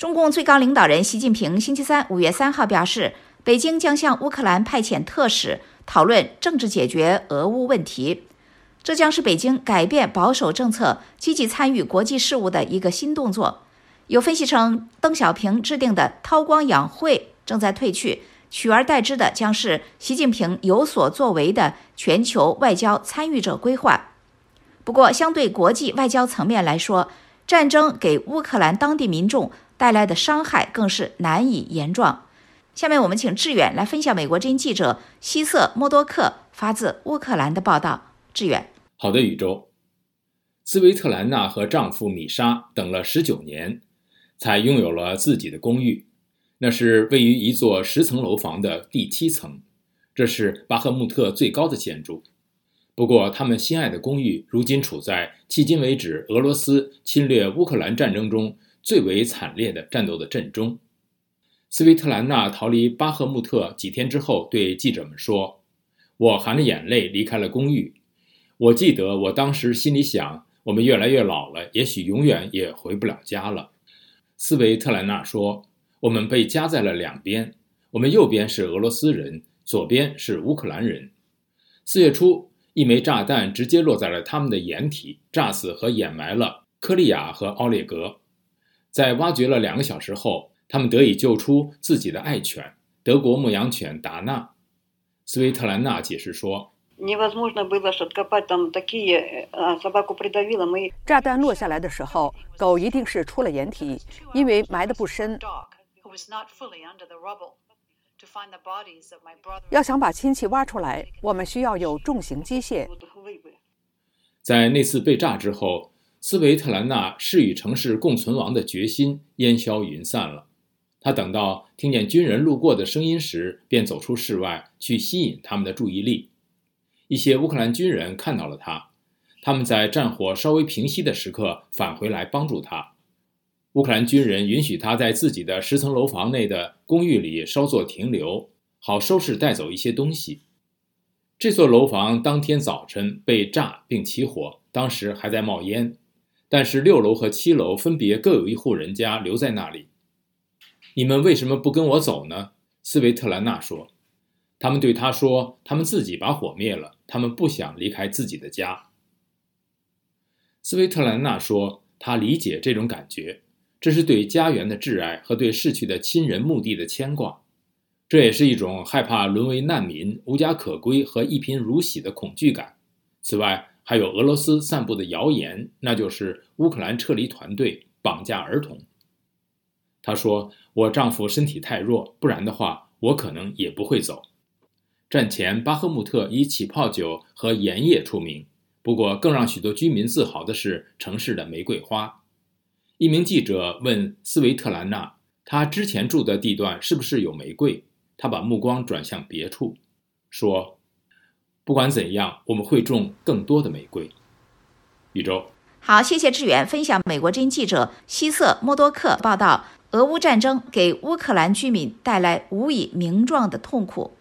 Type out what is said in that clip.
中共最高领导人习近平星期三五月三号表示，北京将向乌克兰派遣特使，讨论政治解决俄乌问题。这将是北京改变保守政策、积极参与国际事务的一个新动作。有分析称，邓小平制定的韬光养晦正在褪去，取而代之的将是习近平有所作为的全球外交参与者规划。不过，相对国际外交层面来说，战争给乌克兰当地民众带来的伤害更是难以言状。下面我们请志远来分享美国之音记者希瑟·莫多克发自乌克兰的报道。志远，好的，宇宙。斯维特兰娜和丈夫米莎等了十九年，才拥有了自己的公寓。那是位于一座十层楼房的第七层，这是巴赫穆特最高的建筑。不过，他们心爱的公寓如今处在迄今为止俄罗斯侵略乌克兰战争中最为惨烈的战斗的阵中。斯维特兰娜逃离巴赫穆特几天之后，对记者们说：“我含着眼泪离开了公寓。我记得我当时心里想，我们越来越老了，也许永远也回不了家了。”斯维特兰娜说：“我们被夹在了两边，我们右边是俄罗斯人，左边是乌克兰人。四月初。”一枚炸弹直接落在了他们的掩体，炸死和掩埋了科利亚和奥列格。在挖掘了两个小时后，他们得以救出自己的爱犬——德国牧羊犬达纳。斯维特兰娜解释说：“炸弹落下来的时候，狗一定是出了掩体，因为埋得不深。”要想把亲戚挖出来，我们需要有重型机械。在那次被炸之后，斯维特兰娜誓与城市共存亡的决心烟消云散了。他等到听见军人路过的声音时，便走出室外去吸引他们的注意力。一些乌克兰军人看到了他，他们在战火稍微平息的时刻返回来帮助他。乌克兰军人允许他在自己的十层楼房内的公寓里稍作停留，好收拾带走一些东西。这座楼房当天早晨被炸并起火，当时还在冒烟，但是六楼和七楼分别各有一户人家留在那里。你们为什么不跟我走呢？斯维特兰娜说。他们对他说：“他们自己把火灭了，他们不想离开自己的家。”斯维特兰娜说：“他理解这种感觉。”这是对家园的挚爱和对逝去的亲人墓地的牵挂，这也是一种害怕沦为难民、无家可归和一贫如洗的恐惧感。此外，还有俄罗斯散布的谣言，那就是乌克兰撤离团队绑架儿童。他说：“我丈夫身体太弱，不然的话，我可能也不会走。”战前，巴赫穆特以起泡酒和盐业出名，不过更让许多居民自豪的是城市的玫瑰花。一名记者问斯维特兰娜：“她之前住的地段是不是有玫瑰？”她把目光转向别处，说：“不管怎样，我们会种更多的玫瑰。”宇宙，好，谢谢志远分享美国之音记者希瑟·莫多克报道：俄乌战争给乌克兰居民带来无以名状的痛苦。